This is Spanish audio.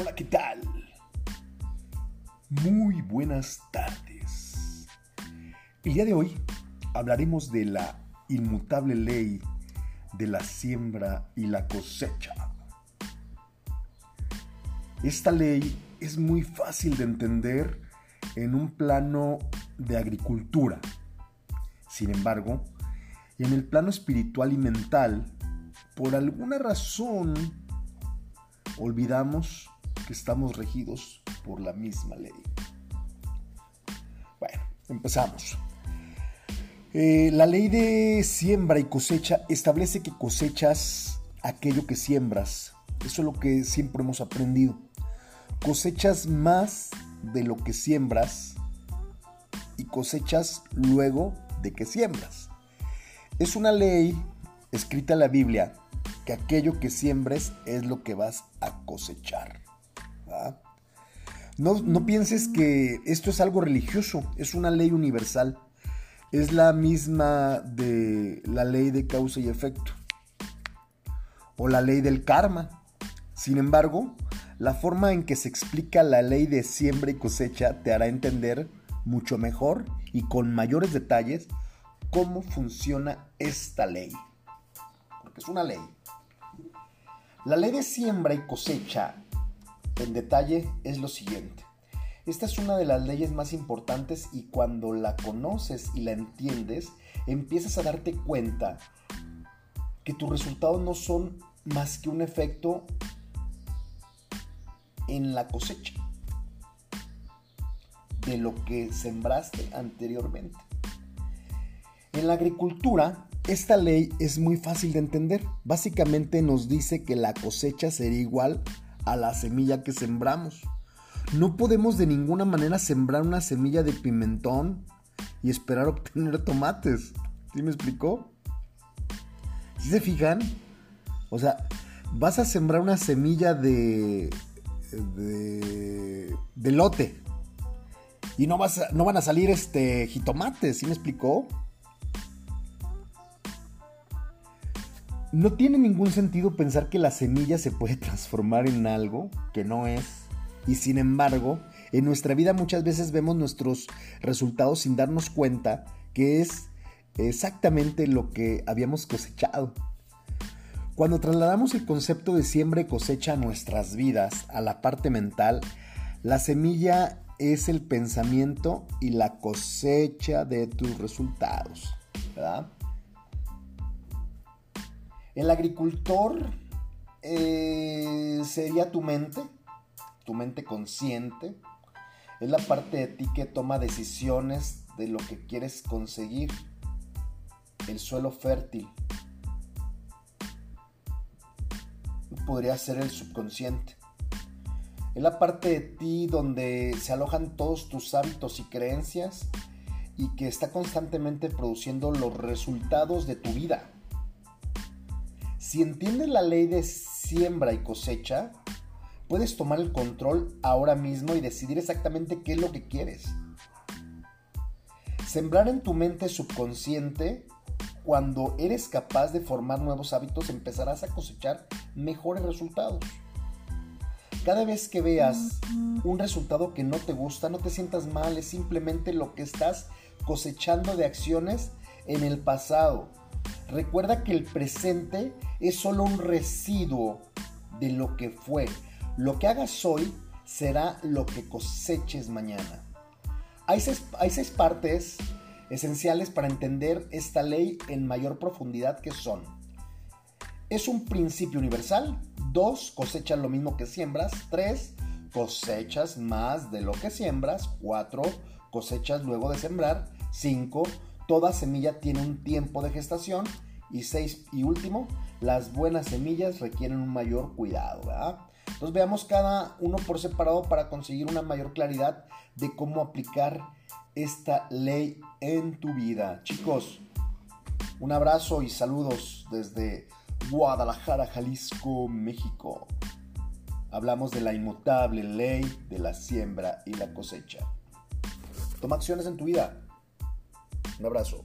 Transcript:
Hola, ¿qué tal? Muy buenas tardes. El día de hoy hablaremos de la inmutable ley de la siembra y la cosecha. Esta ley es muy fácil de entender en un plano de agricultura. Sin embargo, en el plano espiritual y mental, por alguna razón, olvidamos que estamos regidos por la misma ley. Bueno, empezamos. Eh, la ley de siembra y cosecha establece que cosechas aquello que siembras. Eso es lo que siempre hemos aprendido. Cosechas más de lo que siembras y cosechas luego de que siembras. Es una ley escrita en la Biblia que aquello que siembres es lo que vas a cosechar. No, pienses que esto es algo religioso, es una ley universal. Es la misma de la ley de causa y efecto o la ley del karma. Sin embargo, la forma en que se explica la ley de siembra y cosecha te hará entender mucho mejor y con mayores detalles cómo funciona esta ley. Porque es una ley. La ley de siembra y cosecha en detalle es lo siguiente. Esta es una de las leyes más importantes y cuando la conoces y la entiendes, empiezas a darte cuenta que tus resultados no son más que un efecto en la cosecha de lo que sembraste anteriormente. En la agricultura, esta ley es muy fácil de entender. Básicamente nos dice que la cosecha sería igual a la semilla que sembramos. No podemos de ninguna manera sembrar una semilla de pimentón y esperar obtener tomates. ¿Sí me explicó? ¿Sí se fijan? O sea, vas a sembrar una semilla de, de, de lote y no, vas no van a salir este jitomates, ¿sí me explicó? No tiene ningún sentido pensar que la semilla se puede transformar en algo que no es. Y sin embargo, en nuestra vida muchas veces vemos nuestros resultados sin darnos cuenta que es exactamente lo que habíamos cosechado. Cuando trasladamos el concepto de siembra y cosecha a nuestras vidas, a la parte mental, la semilla es el pensamiento y la cosecha de tus resultados. ¿verdad? El agricultor eh, sería tu mente, tu mente consciente. Es la parte de ti que toma decisiones de lo que quieres conseguir. El suelo fértil. Podría ser el subconsciente. Es la parte de ti donde se alojan todos tus hábitos y creencias y que está constantemente produciendo los resultados de tu vida. Si entiendes la ley de siembra y cosecha, puedes tomar el control ahora mismo y decidir exactamente qué es lo que quieres. Sembrar en tu mente subconsciente, cuando eres capaz de formar nuevos hábitos, empezarás a cosechar mejores resultados. Cada vez que veas un resultado que no te gusta, no te sientas mal, es simplemente lo que estás cosechando de acciones en el pasado. Recuerda que el presente es solo un residuo de lo que fue. Lo que hagas hoy será lo que coseches mañana. Hay seis, partes esenciales para entender esta ley en mayor profundidad que son. Es un principio universal. Dos, cosechas lo mismo que siembras. Tres, cosechas más de lo que siembras. Cuatro, cosechas luego de sembrar. Cinco, Toda semilla tiene un tiempo de gestación. Y seis, y último, las buenas semillas requieren un mayor cuidado. Entonces veamos cada uno por separado para conseguir una mayor claridad de cómo aplicar esta ley en tu vida. Chicos, un abrazo y saludos desde Guadalajara, Jalisco, México. Hablamos de la inmutable ley de la siembra y la cosecha. Toma acciones en tu vida. Un abrazo.